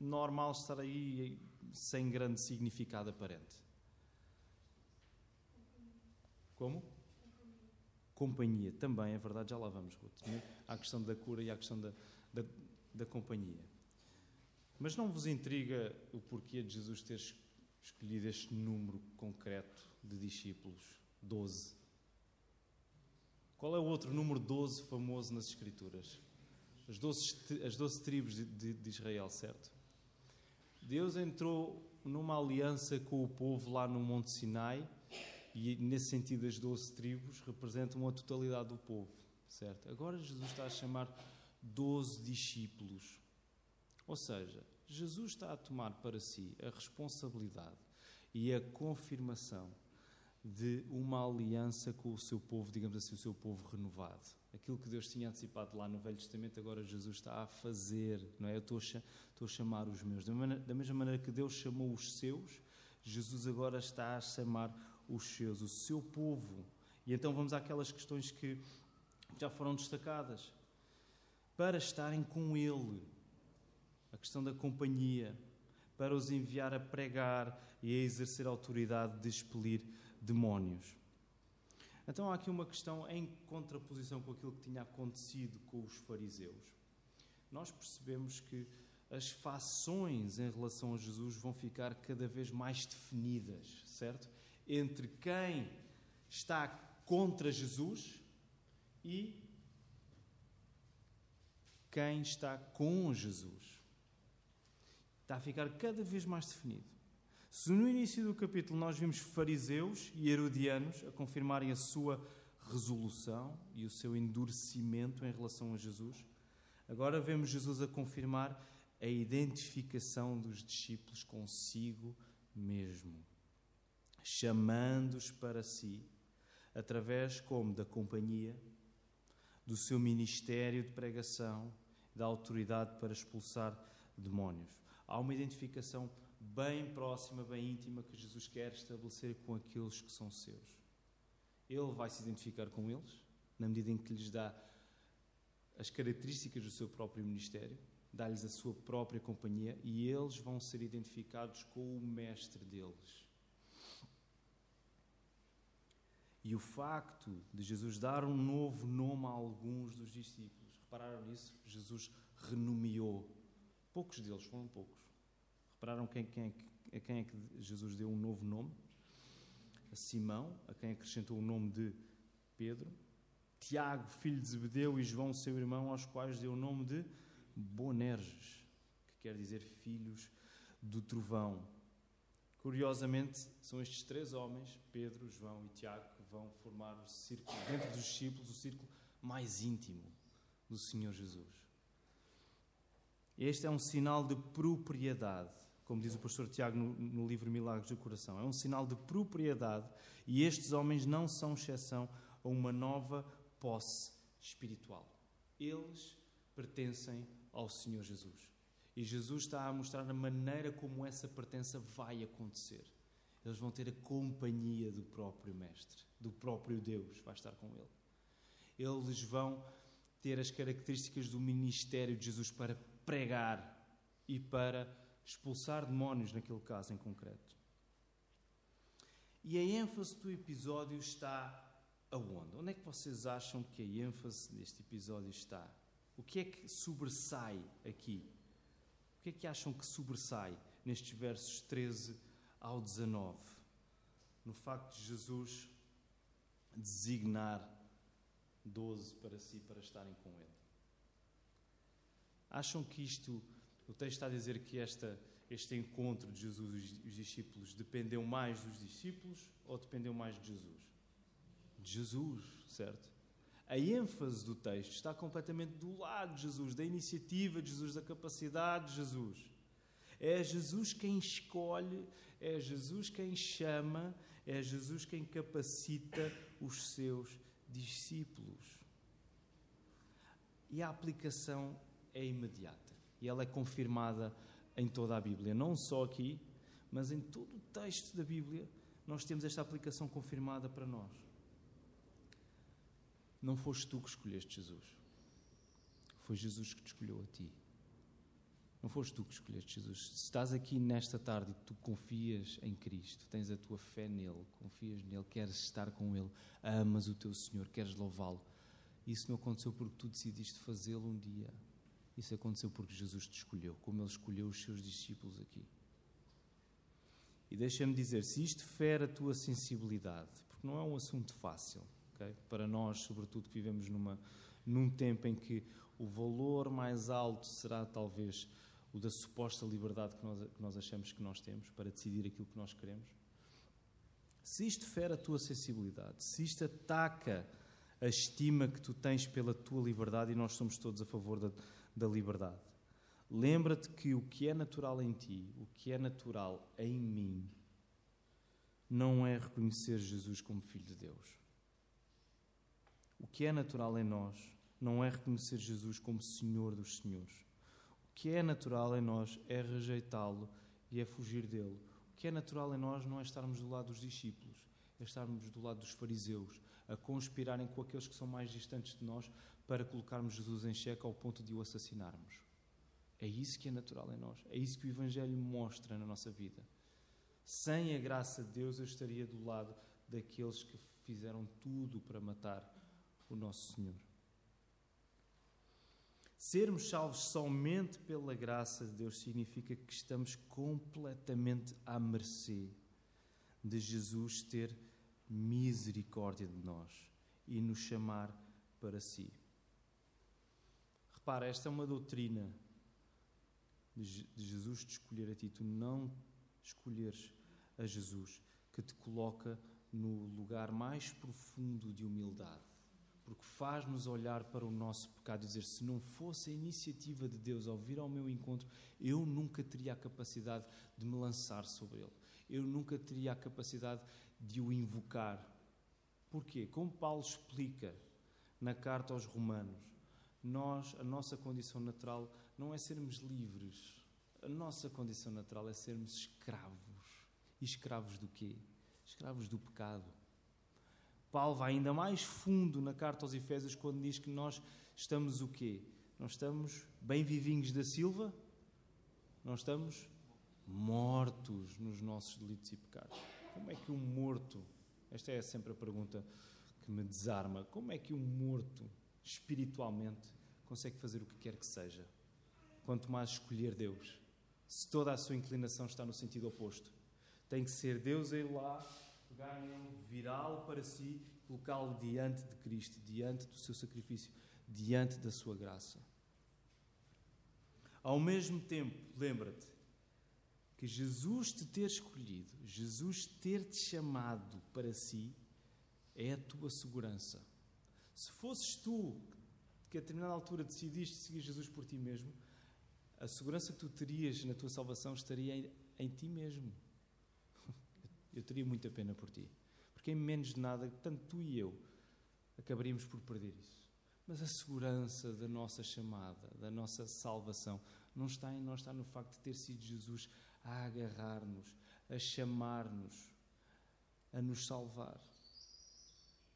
Normal estar aí sem grande significado aparente. Como? Companhia. Também, é verdade, já lá vamos, Ruth. A questão da cura e a questão da, da, da companhia. Mas não vos intriga o porquê de Jesus ter escolhido este número concreto de discípulos? Doze. Qual é o outro número 12 famoso nas Escrituras? As doze, as doze tribos de, de, de Israel, certo? Deus entrou numa aliança com o povo lá no Monte Sinai e, nesse sentido, as doze tribos representam a totalidade do povo, certo? Agora Jesus está a chamar doze discípulos. Ou seja, Jesus está a tomar para si a responsabilidade e a confirmação de uma aliança com o seu povo, digamos assim, o seu povo renovado. Aquilo que Deus tinha antecipado lá no Velho Testamento, agora Jesus está a fazer, não é? Eu estou a, chamar os meus. Da, maneira, da mesma maneira que Deus chamou os seus, Jesus agora está a chamar os seus, o seu povo. E então vamos àquelas questões que já foram destacadas. Para estarem com Ele, a questão da companhia, para os enviar a pregar e a exercer a autoridade de expelir demónios. Então há aqui uma questão em contraposição com aquilo que tinha acontecido com os fariseus. Nós percebemos que as fações em relação a Jesus vão ficar cada vez mais definidas, certo? Entre quem está contra Jesus e quem está com Jesus está a ficar cada vez mais definido. Se no início do capítulo nós vimos fariseus e herodianos a confirmarem a sua resolução e o seu endurecimento em relação a Jesus, agora vemos Jesus a confirmar a identificação dos discípulos consigo mesmo, chamando-os para si, através como? Da companhia, do seu ministério de pregação, da autoridade para expulsar demónios. Há uma identificação bem próxima, bem íntima que Jesus quer estabelecer com aqueles que são seus. Ele vai se identificar com eles, na medida em que lhes dá as características do seu próprio ministério, dá-lhes a sua própria companhia e eles vão ser identificados com o mestre deles. E o facto de Jesus dar um novo nome a alguns dos discípulos, repararam nisso? Jesus renomeou. Poucos deles, foram poucos. Repararam quem, quem, a quem é que Jesus deu um novo nome? A Simão, a quem acrescentou o nome de Pedro. Tiago, filho de Zebedeu, e João, seu irmão, aos quais deu o nome de Bonerges, que quer dizer filhos do trovão. Curiosamente, são estes três homens, Pedro, João e Tiago, que vão formar o círculo, dentro dos discípulos, o círculo mais íntimo do Senhor Jesus. Este é um sinal de propriedade como diz o pastor Tiago no, no, livro Milagres do Coração. É um sinal de propriedade e estes homens não são exceção a uma nova posse espiritual. Eles pertencem ao Senhor Jesus. E Jesus está a mostrar a maneira como essa pertença vai acontecer. Eles vão ter a companhia do próprio Mestre, do próprio Deus, vai estar com ele. Eles vão ter as características do ministério de Jesus para pregar e para expulsar demónios naquele caso em concreto. E a ênfase do episódio está aonde? Onde é que vocês acham que a ênfase deste episódio está? O que é que sobressai aqui? O que é que acham que sobressai nestes versos 13 ao 19? No facto de Jesus designar doze para si para estarem com ele. Acham que isto, o texto está a dizer que esta, este encontro de Jesus e os discípulos dependeu mais dos discípulos ou dependeu mais de Jesus? De Jesus, certo? A ênfase do texto está completamente do lado de Jesus, da iniciativa de Jesus, da capacidade de Jesus. É Jesus quem escolhe, é Jesus quem chama, é Jesus quem capacita os seus discípulos. E a aplicação é imediata. E ela é confirmada em toda a Bíblia. Não só aqui, mas em todo o texto da Bíblia, nós temos esta aplicação confirmada para nós. Não foste tu que escolheste Jesus. Foi Jesus que te escolheu a ti. Não foste tu que escolheste Jesus. Se estás aqui nesta tarde e tu confias em Cristo, tens a tua fé nele, confias nele, queres estar com ele, amas o teu Senhor, queres louvá-lo. Isso não aconteceu porque tu decidiste fazê-lo um dia. Isso aconteceu porque Jesus te escolheu, como ele escolheu os seus discípulos aqui. E deixa-me dizer, se isto fere a tua sensibilidade, porque não é um assunto fácil, okay? para nós, sobretudo que vivemos numa, num tempo em que o valor mais alto será talvez o da suposta liberdade que nós, que nós achamos que nós temos para decidir aquilo que nós queremos. Se isto fere a tua sensibilidade, se isto ataca a estima que tu tens pela tua liberdade, e nós somos todos a favor da, da liberdade, lembra-te que o que é natural em ti, o que é natural em mim, não é reconhecer Jesus como Filho de Deus. O que é natural em nós não é reconhecer Jesus como Senhor dos Senhores. O que é natural em nós é rejeitá-lo e é fugir dele. O que é natural em nós não é estarmos do lado dos discípulos, é estarmos do lado dos fariseus, a conspirarem com aqueles que são mais distantes de nós para colocarmos Jesus em xeque ao ponto de o assassinarmos. É isso que é natural em nós, é isso que o Evangelho mostra na nossa vida. Sem a graça de Deus, eu estaria do lado daqueles que fizeram tudo para matar o nosso Senhor. Sermos salvos somente pela graça de Deus significa que estamos completamente à mercê de Jesus ter misericórdia de nós e nos chamar para si. Repara, esta é uma doutrina de Jesus te escolher a ti, tu não escolheres a Jesus, que te coloca no lugar mais profundo de humildade porque faz-nos olhar para o nosso pecado e dizer: se não fosse a iniciativa de Deus ao vir ao meu encontro, eu nunca teria a capacidade de me lançar sobre Ele, eu nunca teria a capacidade de o invocar. Porquê? Como Paulo explica na carta aos Romanos, nós, a nossa condição natural não é sermos livres, a nossa condição natural é sermos escravos. E escravos do quê? Escravos do pecado Paulo vai ainda mais fundo na carta aos Efésios quando diz que nós estamos o quê? Nós estamos bem vivinhos da Silva? Nós estamos mortos nos nossos delitos e pecados. Como é que um morto, esta é sempre a pergunta que me desarma, como é que um morto espiritualmente consegue fazer o que quer que seja? Quanto mais escolher Deus, se toda a sua inclinação está no sentido oposto. Tem que ser Deus a ir lá pegar nele, virá-lo para si, colocá-lo diante de Cristo, diante do seu sacrifício, diante da sua graça. Ao mesmo tempo, lembra-te que Jesus te ter escolhido, Jesus ter te chamado para si, é a tua segurança. Se fosses tu que a determinada altura decidiste seguir Jesus por ti mesmo, a segurança que tu terias na tua salvação estaria em, em ti mesmo. Eu teria muita pena por ti. Porque em menos de nada, tanto tu e eu, acabaríamos por perder isso. Mas a segurança da nossa chamada, da nossa salvação, não está em nós, está no facto de ter sido Jesus a agarrar-nos, a chamar-nos, a nos salvar.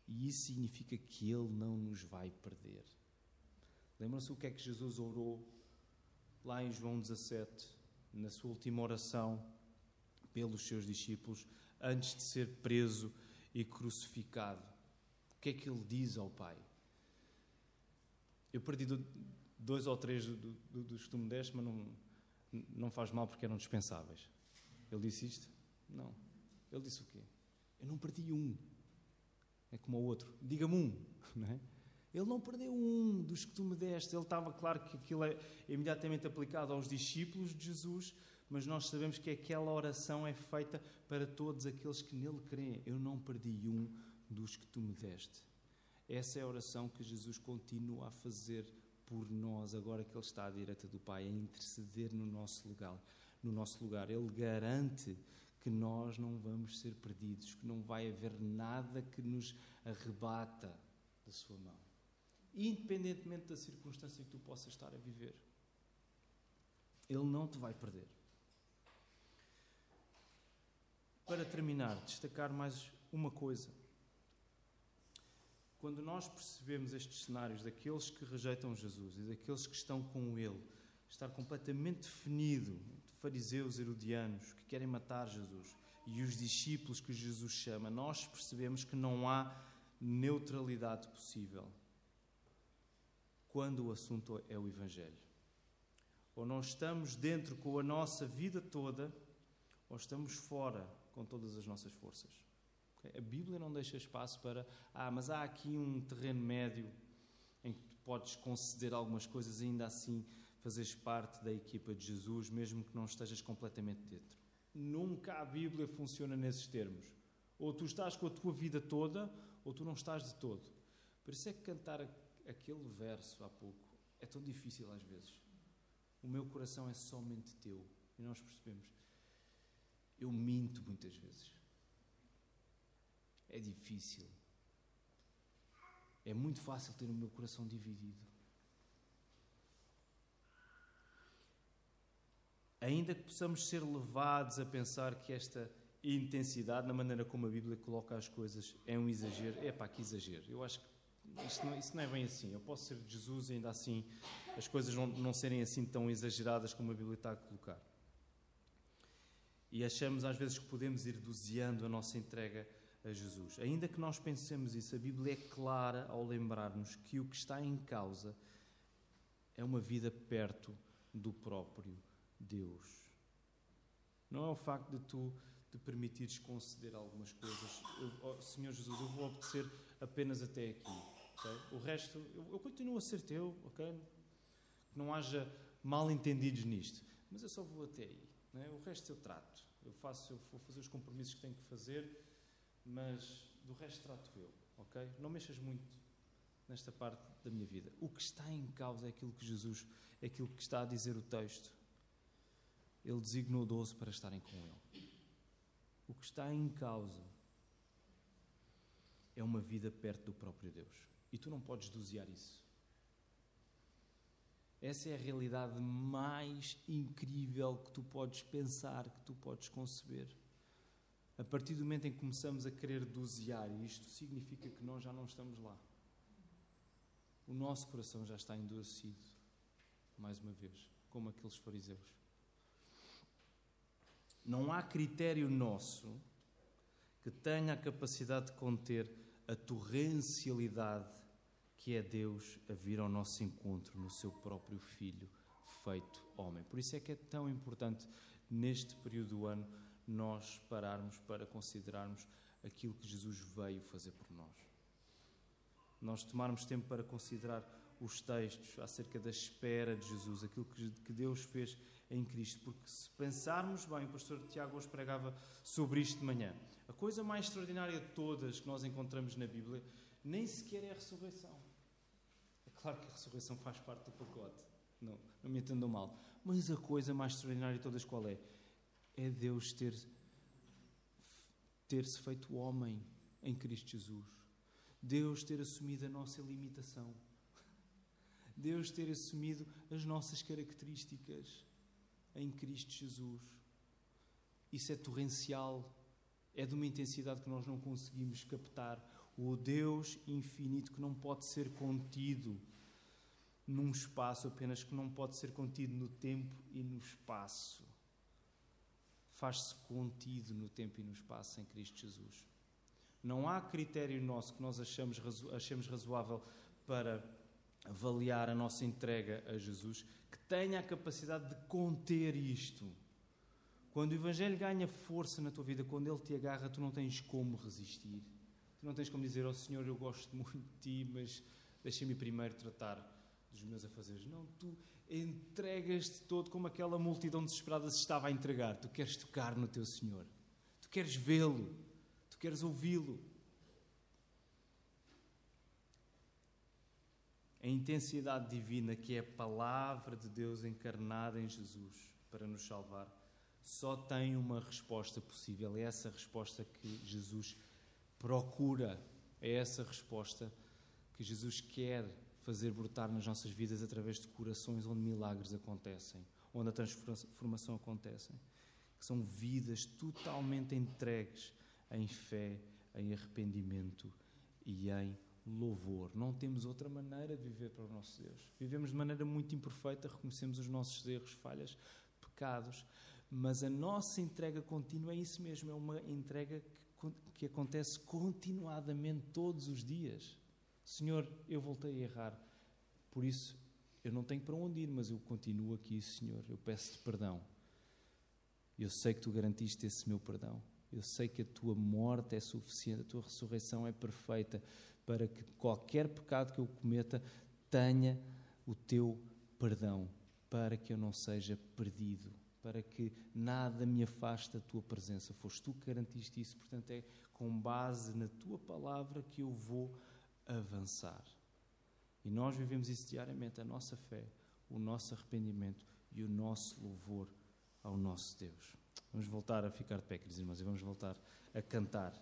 E isso significa que Ele não nos vai perder. Lembram-se o que é que Jesus orou lá em João 17, na sua última oração pelos seus discípulos? antes de ser preso e crucificado. O que é que ele diz ao Pai? Eu perdi dois ou três do, do, dos que tu me deste, mas não, não faz mal porque eram dispensáveis. Ele disse isto? Não. Ele disse o quê? Eu não perdi um. É como o outro. Diga-me um. Não é? Ele não perdeu um dos que tu me deste. Ele estava claro que aquilo é imediatamente aplicado aos discípulos de Jesus, mas nós sabemos que aquela oração é feita para todos aqueles que nele creem. Eu não perdi um dos que tu me deste. Essa é a oração que Jesus continua a fazer por nós, agora que Ele está à direita do Pai, a interceder no nosso lugar. No nosso lugar. Ele garante que nós não vamos ser perdidos, que não vai haver nada que nos arrebata da Sua mão, independentemente da circunstância que tu possas estar a viver. Ele não te vai perder. Para terminar, destacar mais uma coisa. Quando nós percebemos estes cenários daqueles que rejeitam Jesus e daqueles que estão com Ele, estar completamente definido, fariseus herodianos que querem matar Jesus e os discípulos que Jesus chama, nós percebemos que não há neutralidade possível quando o assunto é o Evangelho. Ou nós estamos dentro com a nossa vida toda, ou estamos fora com todas as nossas forças. A Bíblia não deixa espaço para, ah, mas há aqui um terreno médio em que tu podes conceder algumas coisas e ainda assim fazeres parte da equipa de Jesus, mesmo que não estejas completamente dentro. Nunca a Bíblia funciona nesses termos. Ou tu estás com a tua vida toda, ou tu não estás de todo. Por isso é que cantar aquele verso há pouco é tão difícil às vezes. O meu coração é somente teu. E nós percebemos. Eu minto muitas vezes. É difícil. É muito fácil ter o meu coração dividido. Ainda que possamos ser levados a pensar que esta intensidade, na maneira como a Bíblia coloca as coisas, é um exagero. É pá, que exagero. Eu acho que isso não, isso não, é bem assim. Eu posso ser Jesus e ainda assim as coisas não, não serem assim tão exageradas como a Bíblia está a colocar. E achamos às vezes que podemos ir doseando a nossa entrega a Jesus. Ainda que nós pensemos isso, a Bíblia é clara ao lembrar-nos que o que está em causa é uma vida perto do próprio Deus. Não é o facto de tu te permitires conceder algumas coisas. Eu, oh, Senhor Jesus, eu vou obedecer apenas até aqui. Okay? O resto, eu, eu, continuo a ser teu, ok? Que não haja mal entendidos nisto. Mas eu só vou até aí. É? O resto eu trato. Eu faço, eu vou fazer os compromissos que tenho que fazer mas do resto trato eu, ok? Não mexas muito nesta parte da minha vida. O que está em causa é aquilo que Jesus, é aquilo que está a dizer o texto. Ele designou doze para estarem com Ele. O que está em causa é uma vida perto do próprio Deus. E tu não podes dosear isso. Essa é a realidade mais incrível que tu podes pensar, que tu podes conceber. A partir do momento em que começamos a querer dosear isto, significa que nós já não estamos lá. O nosso coração já está endurecido, mais uma vez, como aqueles fariseus. Não há critério nosso que tenha a capacidade de conter a torrencialidade que é Deus a vir ao nosso encontro no seu próprio Filho feito homem. Por isso é que é tão importante neste período do ano nós pararmos para considerarmos aquilo que Jesus veio fazer por nós. Nós tomarmos tempo para considerar os textos acerca da espera de Jesus, aquilo que Deus fez em Cristo. Porque se pensarmos bem, o pastor Tiago hoje pregava sobre isto de manhã. A coisa mais extraordinária de todas que nós encontramos na Bíblia nem sequer é a ressurreição. É claro que a ressurreição faz parte do pacote, não, não me entendam mal. Mas a coisa mais extraordinária de todas qual é? É Deus ter ter-se feito homem em Cristo Jesus. Deus ter assumido a nossa limitação. Deus ter assumido as nossas características em Cristo Jesus. Isso é torrencial, é de uma intensidade que nós não conseguimos captar. O Deus infinito que não pode ser contido num espaço apenas, que não pode ser contido no tempo e no espaço faz-se contido no tempo e no espaço em Cristo Jesus. Não há critério nosso que nós achamos, achemos razoável para avaliar a nossa entrega a Jesus que tenha a capacidade de conter isto. Quando o Evangelho ganha força na tua vida, quando ele te agarra, tu não tens como resistir. Tu não tens como dizer oh, Senhor, eu gosto muito de ti, mas deixa-me primeiro tratar dos meus afazeres. Não, tu entregas-te todo como aquela multidão desesperada se estava a entregar. Tu queres tocar no teu Senhor. Tu queres vê-lo. Tu queres ouvi-lo. A intensidade divina que é a palavra de Deus encarnada em Jesus para nos salvar só tem uma resposta possível. É essa resposta que Jesus procura. É essa resposta que Jesus quer fazer brotar nas nossas vidas através de corações onde milagres acontecem, onde a transformação acontece. Que são vidas totalmente entregues em fé, em arrependimento e em louvor. Não temos outra maneira de viver para o nosso Deus. Vivemos de maneira muito imperfeita, reconhecemos os nossos erros, falhas, pecados, mas a nossa entrega contínua é isso mesmo, é uma entrega que, que acontece continuadamente todos os dias. Senhor, eu voltei a errar, por isso eu não tenho para onde ir, mas eu continuo aqui, Senhor. Eu peço-te perdão. Eu sei que tu garantiste esse meu perdão. Eu sei que a tua morte é suficiente, a tua ressurreição é perfeita para que qualquer pecado que eu cometa tenha o teu perdão, para que eu não seja perdido, para que nada me afaste da tua presença. Foste tu que garantiste isso, portanto, é com base na tua palavra que eu vou avançar. E nós vivemos isso diariamente, a nossa fé, o nosso arrependimento e o nosso louvor ao nosso Deus. Vamos voltar a ficar de pé, queridos irmãos, e vamos voltar a cantar.